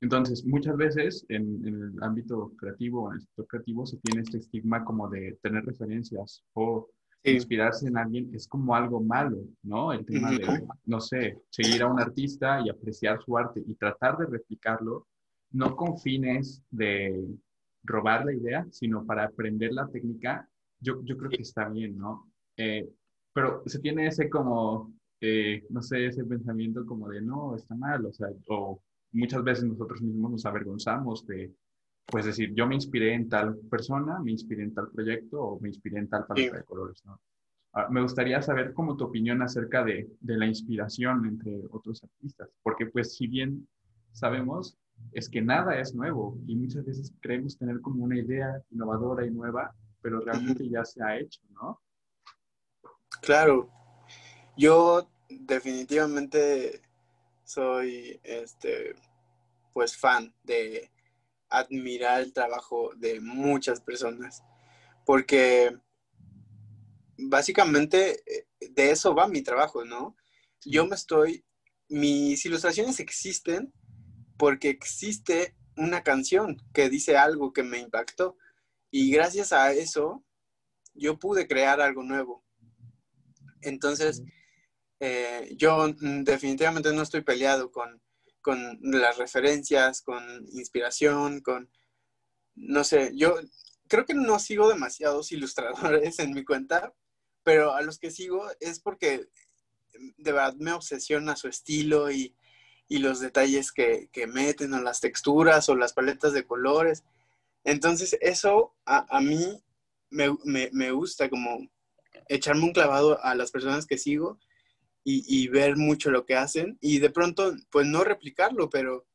Entonces, muchas veces en, el ámbito creativo, en el sector creativo, se tiene este estigma como de tener referencias o inspirarse en alguien es como algo malo, ¿no? El tema de, no sé, seguir a un artista y apreciar su arte y tratar de replicarlo, no con fines de robar la idea, sino para aprender la técnica, yo, yo creo que está bien, ¿no? Eh, pero se tiene ese como, eh, no sé, ese pensamiento como de, no, está mal, o sea, o muchas veces nosotros mismos nos avergonzamos de, pues decir, yo me inspiré en tal persona, me inspiré en tal proyecto o me inspiré en tal paleta de colores, ¿no? Ah, me gustaría saber como tu opinión acerca de, de, la inspiración entre otros artistas, porque pues si bien sabemos, es que nada es nuevo y muchas veces creemos tener como una idea innovadora y nueva, pero realmente ya se ha hecho, ¿no?
Claro, yo definitivamente soy, este, pues fan de admirar el trabajo de muchas personas, porque básicamente eh, de eso va mi trabajo, ¿no? Yo me estoy, mis ilustraciones existen porque existe una canción que dice algo que me impactó y gracias a eso yo pude crear algo nuevo. Entonces, eh, yo mm, definitivamente no estoy peleado con, con las referencias, con inspiración, con, no sé, yo creo que no sigo demasiados ilustradores en mi cuenta, pero a los que sigo es porque de verdad me obsesiona su estilo y, los detalles que, meten, o las texturas, o las paletas de colores. Entonces, eso a, mí me, me, gusta como echarme un clavado a las personas que sigo y, ver mucho lo que hacen y de pronto, pues no replicarlo, pero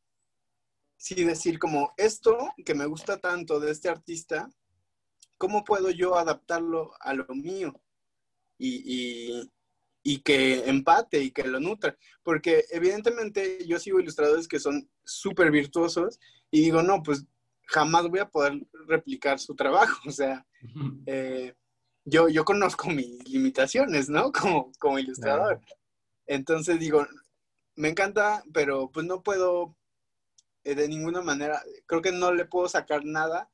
sí decir como esto que me gusta tanto de este artista, ¿cómo puedo yo adaptarlo a lo mío? Y, y, que empate y que lo nutra. Porque evidentemente yo sigo ilustradores que son súper virtuosos y digo, no, pues jamás voy a poder replicar su trabajo. (laughs) O sea, eh, yo, yo conozco mis limitaciones, ¿no? (laughs) Como, como ilustrador. Entonces digo, me encanta, pero pues no puedo eh, de ninguna manera, creo que no le puedo sacar nada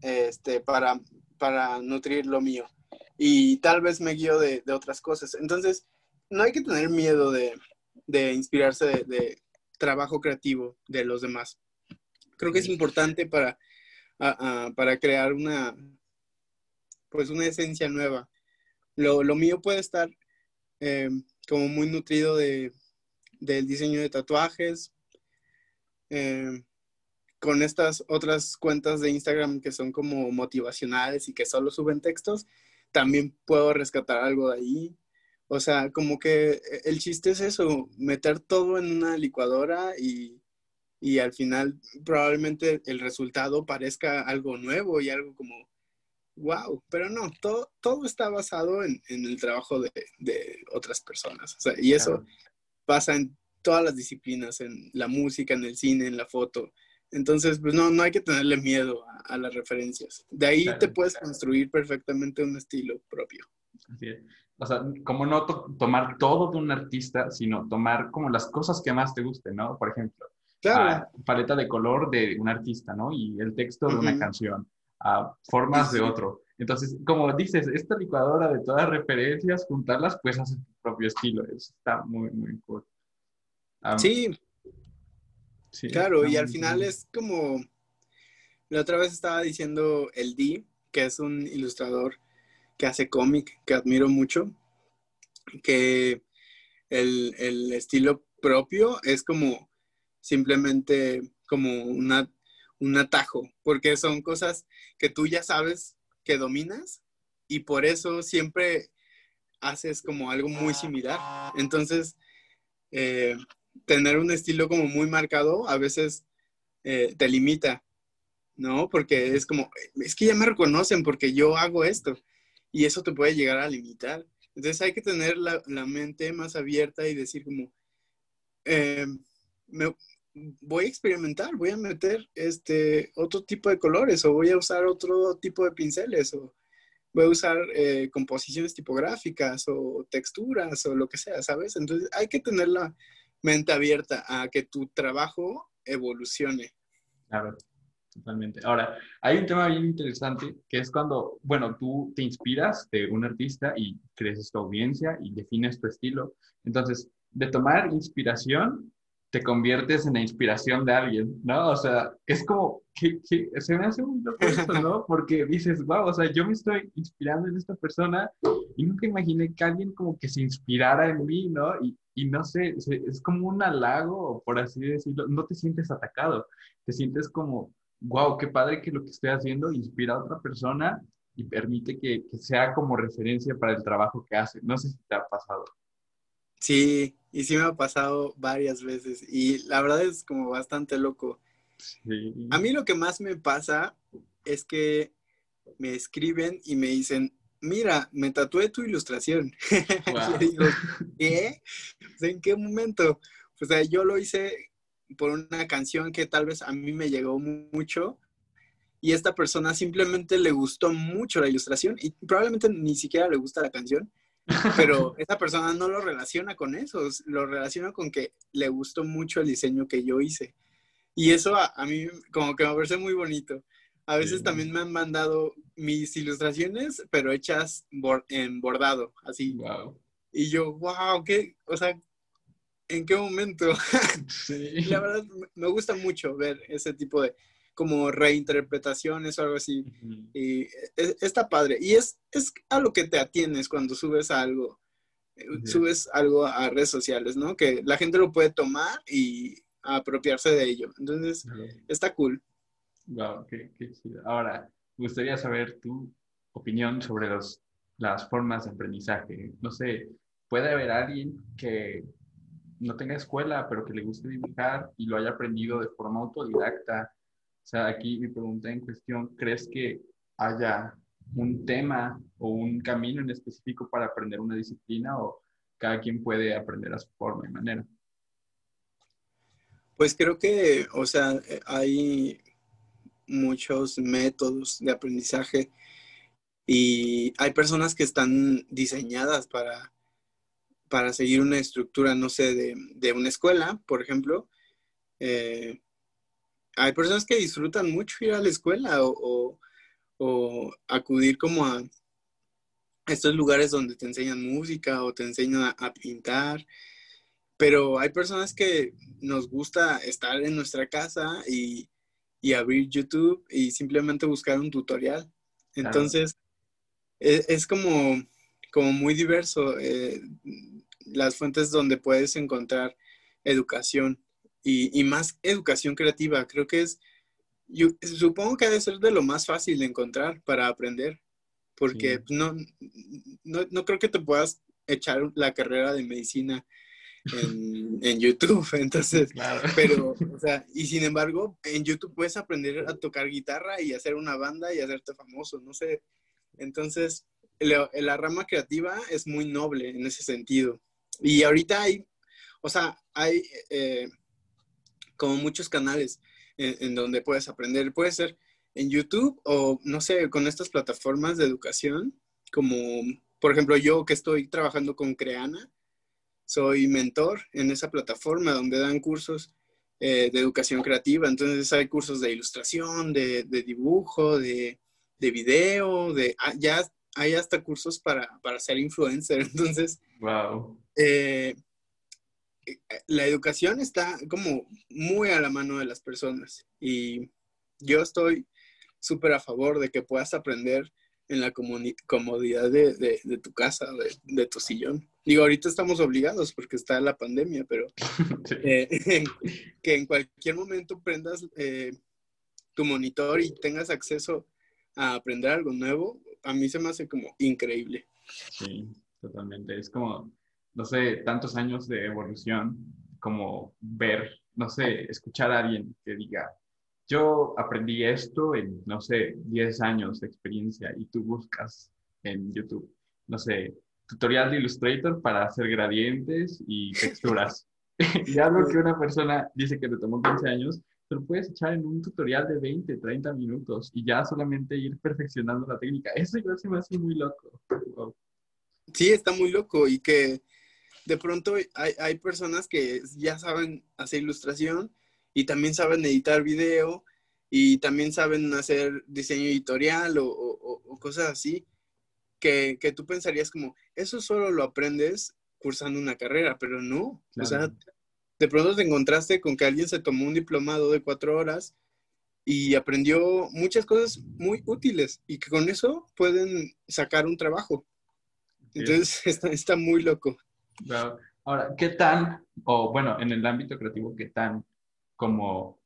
este, para, para nutrir lo mío. Y tal vez me guío de, otras cosas. Entonces, no hay que tener miedo de, inspirarse de, de, trabajo creativo de los demás. Creo que es importante para, para crear una, pues una esencia nueva. Lo, mío puede estar eh, como muy nutrido de, del diseño de tatuajes, eh, con estas otras cuentas de Instagram que son como motivacionales y que solo suben textos, también puedo rescatar algo de ahí. O sea, como que el chiste es eso, meter todo en una licuadora y, y al final probablemente el resultado parezca algo nuevo y algo como wow, pero no, todo, todo está basado en, el trabajo de, otras personas. O y eso pasa en todas las disciplinas, en la música, en el cine, en la foto, Entonces, pues no, no hay que tenerle miedo a, las referencias. De ahí te puedes construir perfectamente un estilo propio.
Así es. O sea, como no tomar todo de un artista, sino tomar como las cosas que más te gusten, ¿no? Por ejemplo,
claro.
paleta de color de un artista, ¿no? Y el texto de una canción, a formas de otro. Entonces, como dices, esta licuadora de todas referencias, juntarlas, pues hace tu propio estilo. Eso está muy, muy cool.
sí. sí. Claro, y al final es como, la otra vez estaba diciendo el D, que es un ilustrador que hace cómic, que admiro mucho, que el, el estilo propio es como simplemente como una, un atajo, porque son cosas que tú ya sabes que dominas y por eso siempre haces como algo muy similar. Entonces, eh, tener un estilo como muy marcado a veces eh, te limita, ¿no? Porque es como, es que ya me reconocen porque yo hago esto y eso te puede llegar a limitar. Entonces hay que tener la, mente más abierta y decir como, eh, me, voy a experimentar, voy a meter este otro tipo de colores o voy a usar otro tipo de pinceles o voy a usar eh, composiciones tipográficas o texturas o lo que sea, ¿sabes? Entonces hay que tener la mente abierta a que tu trabajo evolucione.
Claro, totalmente. Ahora, hay un tema bien interesante que es cuando, bueno, tú te inspiras de un artista y creces tu audiencia y defines tu estilo. Entonces, de tomar inspiración te conviertes en la inspiración de alguien, ¿no? O sea, es como que, se me hace muy loco esto, ¿no? (laughs) Porque dices, wow, o sea, yo me estoy inspirando en esta persona y nunca imaginé que alguien como que se inspirara en mí, ¿no? Y, y no sé, es como un halago, por así decirlo, no te sientes atacado, te sientes como, wow, qué padre que lo que estoy haciendo inspira a otra persona y permite que, que sea como referencia para el trabajo que hace. No sé si te ha pasado.
Sí, y sí me ha pasado varias veces y la verdad es como bastante loco. A mí lo que más me pasa es que me escriben y me dicen, mira, me tatué tu ilustración. (laughs) y digo, ¿qué? ¿En qué momento? O sea, yo lo hice por una canción que tal vez a mí me llegó mucho y esta persona simplemente le gustó mucho la ilustración y probablemente ni siquiera le gusta la canción, pero (laughs) esa persona no lo relaciona con eso, lo relaciona con que le gustó mucho el diseño que yo hice. Y eso a, mí como que me parece muy bonito. A veces también me han mandado mis ilustraciones, pero hechas en bordado, así. Y yo, wow, ¿qué? O sea, ¿en qué momento? (laughs) Sí. La verdad, me gusta mucho ver ese tipo de, como reinterpretaciones o algo así. Y e, está padre. Y es, es a lo que te atienes cuando subes algo. Eh, subes algo a redes sociales, ¿no? Que la gente lo puede tomar y apropiarse de ello. Entonces, está cool.
Wow, qué, qué chido. Ahora, me gustaría saber tu opinión sobre los, las formas de aprendizaje. No sé, puede haber alguien que no tenga escuela, pero que le guste dibujar y lo haya aprendido de forma autodidacta o sea, aquí mi pregunta en cuestión, ¿crees que haya un tema o un camino en específico para aprender una disciplina o cada quien puede aprender a su forma y manera?
Pues creo que, o sea, hay muchos métodos de aprendizaje y hay personas que están diseñadas para, para seguir una estructura, no sé, de, de una escuela, por ejemplo. Eh, hay personas que disfrutan mucho ir a la escuela o, acudir como a estos lugares donde te enseñan música o te enseñan a, pintar. Pero hay personas que nos gusta estar en nuestra casa y, abrir YouTube y simplemente buscar un tutorial. Entonces, e, es, como, como muy diverso eh, las fuentes donde puedes encontrar educación y, más educación creativa. Creo que es, yo supongo que debe ser de lo más fácil de encontrar para aprender, porque no, no, creo que te puedas echar la carrera de medicina en, (laughs) en YouTube, (laughs) entonces, pero, (laughs) o sea, y sin embargo, en YouTube puedes aprender a tocar guitarra y hacer una banda y hacerte famoso, no sé. Entonces, la, la rama creativa es muy noble en ese sentido. Y ahorita hay, o sea, hay... Eh, como muchos canales en, donde puedes aprender. Puede ser en YouTube o, no sé, con estas plataformas de educación, como, por ejemplo, yo que estoy trabajando con Creana, soy mentor en esa plataforma donde dan cursos eh, de educación creativa. Entonces hay cursos de ilustración, de, dibujo, de, de, video, de, ah, ya hay hasta cursos para, para ser influencer. (laughs) Entonces,
wow.
Eh, la educación está como muy a la mano de las personas y yo estoy súper a favor de que puedas aprender en la comodidad de, tu casa, de, tu sillón. Digo, ahorita estamos obligados porque está la pandemia, pero (laughs) eh, (laughs) que en cualquier momento prendas eh, tu monitor y tengas acceso a aprender algo nuevo, a mí se me hace como increíble.
Sí, totalmente. Es como no sé, tantos años de evolución, como ver, no sé, escuchar a alguien que diga, yo aprendí esto en, no sé, 10 años de experiencia y tú buscas en YouTube, no sé, tutorial de Illustrator para hacer gradientes y texturas. (laughs) y algo que una persona dice que le tomó 15 años, te lo puedes echar en un tutorial de 20, 30 minutos y ya solamente ir perfeccionando la técnica. Eso yo se me hace muy loco.
Sí, está muy loco y que de pronto hay, personas que ya saben hacer ilustración y también saben editar video y también saben hacer diseño editorial o, cosas así, que, tú pensarías como, eso solo lo aprendes cursando una carrera, pero no. O sea, de pronto te encontraste con que alguien se tomó un diplomado de cuatro horas y aprendió muchas cosas muy útiles y que con eso pueden sacar un trabajo. Entonces (laughs) está muy loco.
Ahora, ¿qué tan, o bueno, en el ámbito creativo, qué tan como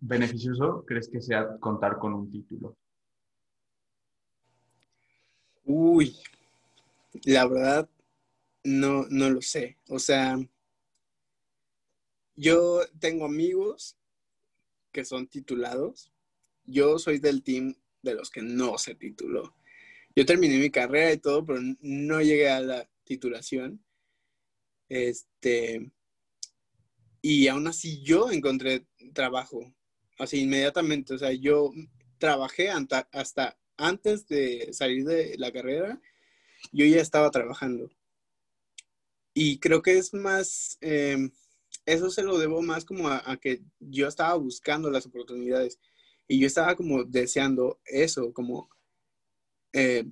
beneficioso crees que sea contar con un título?
Uy, la verdad, no, no lo sé. O sea, yo tengo amigos que son titulados. Yo soy del team de los que no se tituló. Yo terminé mi carrera y todo, pero no llegué a la titulación. Este, y aún así yo encontré trabajo, así inmediatamente, o sea, yo trabajé hasta, antes de salir de la carrera, yo ya estaba trabajando. Y creo que es más, em, eso se lo debo más como a, que yo estaba buscando las oportunidades y yo estaba como deseando eso, como, eh,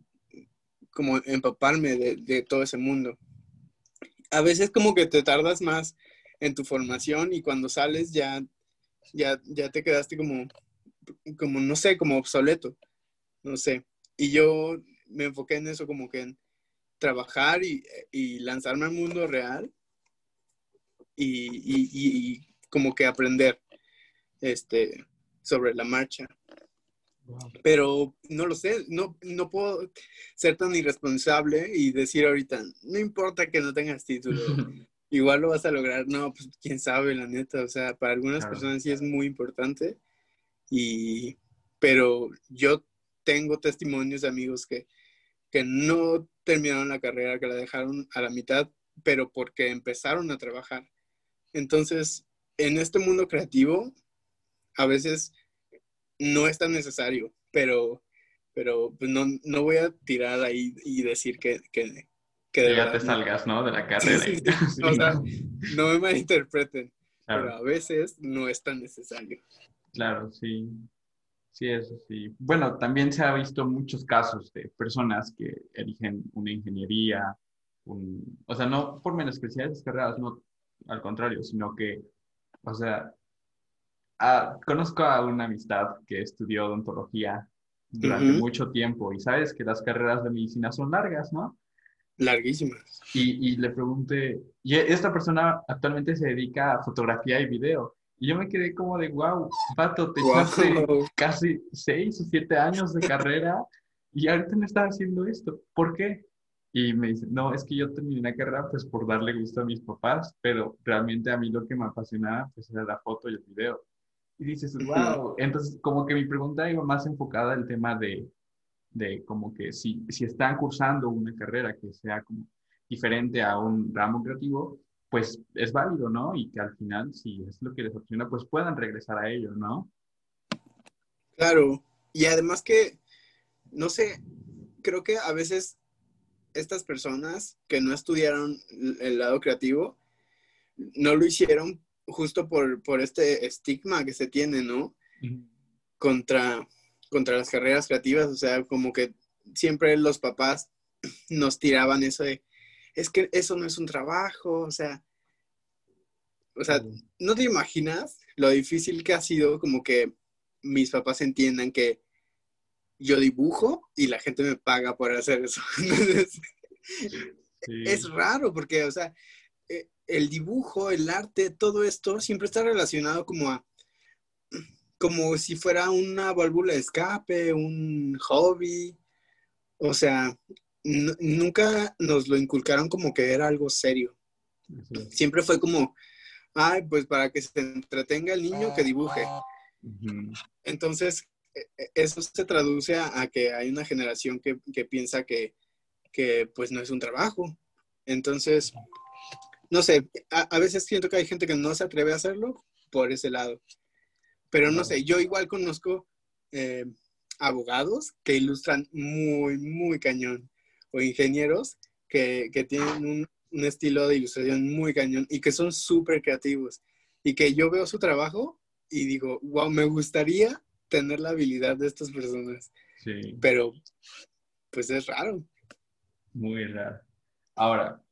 como empaparme de todo ese mundo a veces como que te tardas más en tu formación y cuando sales ya, ya, ya te quedaste como, como, no sé, como obsoleto, no sé. Y yo me enfoqué en eso como que en trabajar y, lanzarme al mundo real y, como que aprender este, sobre la marcha. Pero no lo sé, no, no puedo ser tan irresponsable y decir ahorita, no importa que no tengas título, (laughs) igual lo vas a lograr. No, pues quién sabe, la neta. O sea, para algunas personas sí es muy importante. Y, pero yo tengo testimonios de amigos que, que no terminaron la carrera, que la dejaron a la mitad, pero porque empezaron a trabajar. Entonces, en este mundo creativo, a veces no es tan necesario, pero, pero pues, no, no voy a tirar ahí y decir que, que,
que ya te salgas, ¿no? De la carrera. (laughs)
o sea, no me malinterpreten, pero a veces no es tan necesario.
Claro, sí. Sí, eso sí. Bueno, también se ha visto muchos casos de personas que eligen una ingeniería, un, o sea, no por menospreciar esas carreras, no, al contrario, sino que, o sea, Ah, conozco a una amistad que estudió odontología durante mucho tiempo y sabes que las carreras de medicina son largas, ¿no?
Larguísimas.
Y, le pregunté, y esta persona actualmente se dedica a fotografía y video. Y yo me quedé como de, wow, Pato, te echaste casi seis o siete años de carrera y ahorita no estás haciendo esto. ¿Por qué? Y me dice, no, es que yo terminé la carrera pues por darle gusto a mis papás, pero realmente a mí lo que me apasionaba pues era la foto y el video. Y dices, wow. Entonces, como que mi pregunta iba más enfocada al tema de, de como que si, si están cursando una carrera que sea como diferente a un ramo creativo, pues es válido, ¿no? Y que al final, si es lo que les apasiona, pues puedan regresar a ello, ¿no?
Claro, y además que, no sé, creo que a veces estas personas que no estudiaron el lado creativo, no lo hicieron justo por, por este estigma que se tiene, ¿no? contra, contra las carreras creativas, o sea, como que siempre los papás (clears throat) nos tiraban eso de, es que eso no es un trabajo, o sea, o sea, no te imaginas lo difícil que ha sido como que mis papás entiendan que yo dibujo y la gente me paga por hacer eso. (laughs) Es raro porque, o sea, el dibujo, el arte, todo esto siempre está relacionado como a, como si fuera una válvula de escape, un hobby. O sea, nunca nos lo inculcaron como que era algo serio. Siempre fue como, ay, pues para que se entretenga el niño que dibuje. Entonces, e, e, eso se traduce a, que hay una generación que, piensa que, pues no es un trabajo. Entonces, no sé, a, veces siento que hay gente que no se atreve a hacerlo por ese lado. Pero no sé, yo igual conozco eh, abogados que ilustran muy, muy cañón, o ingenieros que, tienen un, un, estilo de ilustración muy cañón y que son súper creativos. Y que yo veo su trabajo y digo, wow, me gustaría tener la habilidad de estas personas. Sí. Pero, pues es raro.
Muy raro. Ahora,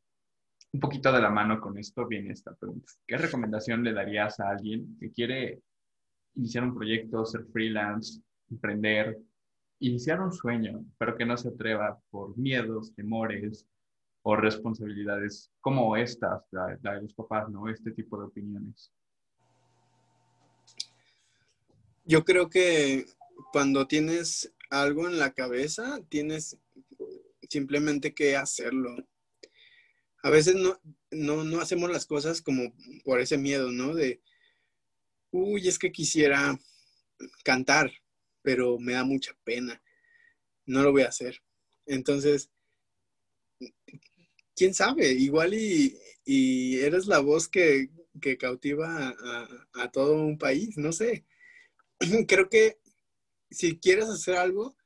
un poquito de la mano con esto viene esta pregunta. ¿Qué recomendación le darías a alguien que quiere iniciar un proyecto, ser freelance, emprender, iniciar un sueño, pero que no se atreva por miedos, temores o responsabilidades como estas, la, de los papás, ¿no? Este tipo de opiniones.
Yo creo que cuando tienes algo en la cabeza, tienes simplemente que hacerlo. A veces no, no, no hacemos las cosas como por ese miedo, ¿no? De, uy, es que quisiera cantar, pero me da mucha pena. No lo voy a hacer. Entonces, quién sabe, igual y, eres la voz que, cautiva a, todo un país, no sé. (clears throat) Creo que si quieres hacer algo,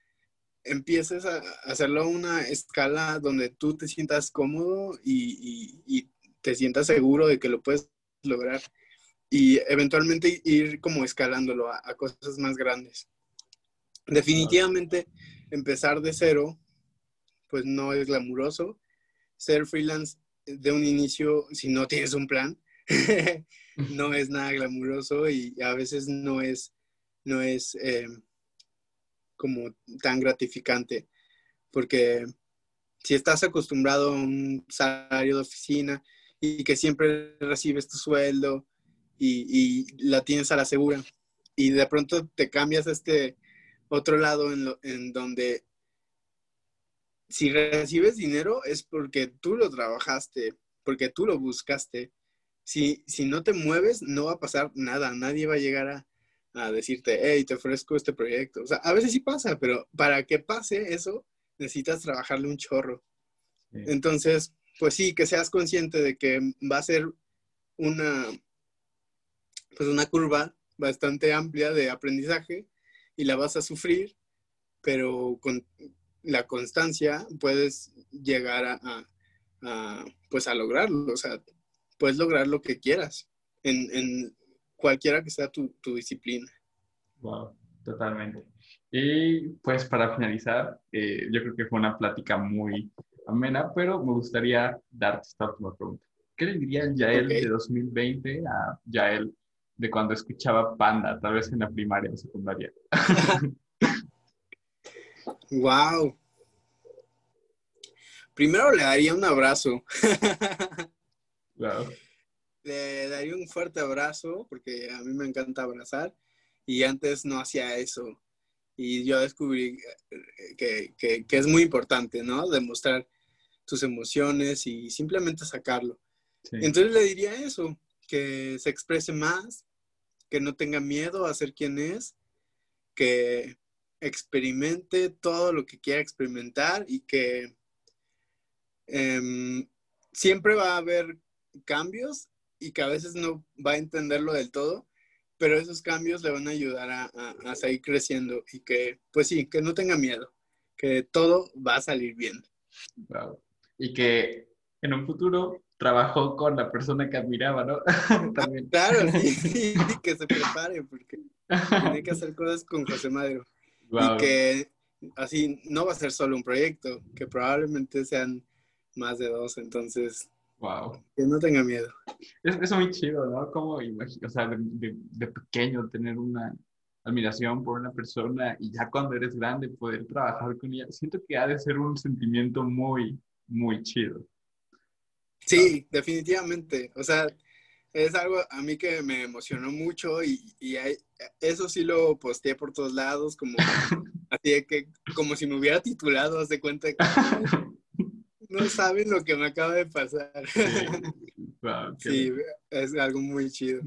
empieces a hacerlo a una escala donde tú te sientas cómodo y, te sientas seguro de que lo puedes lograr y eventualmente ir como escalándolo a, cosas más grandes. Definitivamente empezar de cero, pues no es glamuroso. Ser freelance de un inicio, si no tienes un plan, (laughs) no es nada glamuroso y a veces no es, no es eh, como tan gratificante, porque si estás acostumbrado a un salario de oficina y que siempre recibes tu sueldo y, la tienes a la segura. Y de pronto te cambias a este otro lado en, en donde si recibes dinero es porque tú lo trabajaste, porque tú lo buscaste. Si, si no te mueves, no va a pasar nada. Nadie va a llegar a, a decirte, hey, te ofrezco este proyecto. O sea, a veces sí pasa, pero para que pase eso, necesitas trabajarle un chorro. Entonces, pues sí, que seas consciente de que va a ser una, pues una curva bastante amplia de aprendizaje y la vas a sufrir, pero con la constancia puedes llegar a, pues a lograrlo, o sea, puedes lograr lo que quieras en, cualquiera que sea tu, disciplina.
Wow, totalmente. Y pues para finalizar, eh, yo creo que fue una plática muy amena, pero me gustaría darte esta última pregunta. ¿Qué le diría el Yael de 2020 a Yael de cuando escuchaba Panda, tal vez en la primaria o secundaria. (laughs)
wow. Primero le daría un abrazo. (laughs) Le daría un fuerte abrazo porque a mí me encanta abrazar y antes no hacía eso. Y yo descubrí que, es muy importante, ¿no? Demostrar tus emociones y simplemente sacarlo. Entonces le diría eso, que se exprese más, que no tenga miedo a ser quien es, que experimente todo lo que quiera experimentar y que em, siempre va a haber cambios y que a veces no va a entenderlo del todo, pero esos cambios le van a ayudar a, a, seguir creciendo y que, pues sí, que no tenga miedo, que todo va a salir bien.
Y que en un futuro trabajó con la persona que admiraba, ¿no? (laughs)
También. Claro, (laughs) sí, que se prepare porque tiene que hacer cosas con José Madero. Y que así no va a ser solo un proyecto, que probablemente sean más de dos, entonces
Wow.
Que no tenga miedo.
Es, es muy chido, ¿no? Como, o sea, de, de, pequeño tener una admiración por una persona y ya cuando eres grande poder trabajar con ella. Siento que ha de ser un sentimiento muy, muy chido.
Sí, definitivamente. O sea, es algo a mí que me emocionó mucho y, y eso sí lo posteé por todos lados, como (laughs) así que como si me hubiera titulado, haz de cuenta que (laughs) no saben lo que me acaba de pasar. Sí, (laughs) es algo muy chido.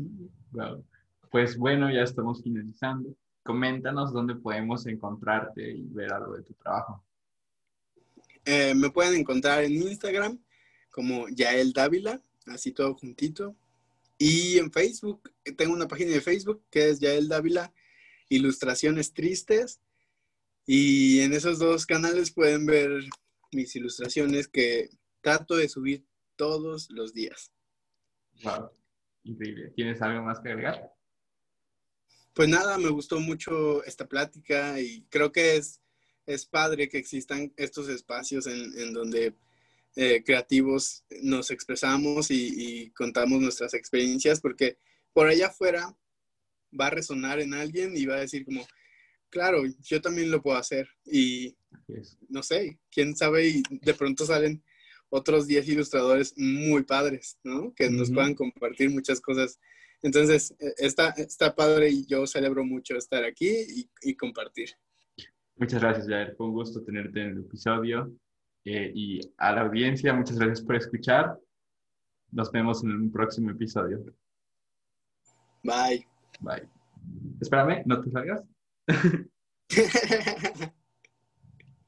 Pues bueno, ya estamos finalizando. Coméntanos dónde podemos encontrarte y ver algo de tu trabajo.
Eh, me pueden encontrar en Instagram como Yael Dávila, así todo juntito. Y en Facebook, tengo una página de Facebook que es Yael Dávila Ilustraciones Tristes. Y en esos dos canales pueden ver mis ilustraciones que trato de subir todos los días.
Wow, increíble. ¿Tienes algo más que agregar?
Pues nada, me gustó mucho esta plática y creo que es, es padre que existan estos espacios en, donde eh, creativos nos expresamos y, y, contamos nuestras experiencias, porque por allá afuera va a resonar en alguien y va a decir como, claro, yo también lo puedo hacer. Y no sé, quién sabe, y de pronto salen otros 10 ilustradores muy padres, ¿no? Que nos puedan compartir muchas cosas. Entonces, e, está, está padre y yo celebro mucho estar aquí y, compartir.
Muchas gracias, Jair. Fue un gusto tenerte en el episodio. Eh, y a la audiencia, muchas gracias por escuchar. Nos vemos en un próximo episodio.
Bye.
Bye. Espérame, no te salgas. ハハハハ!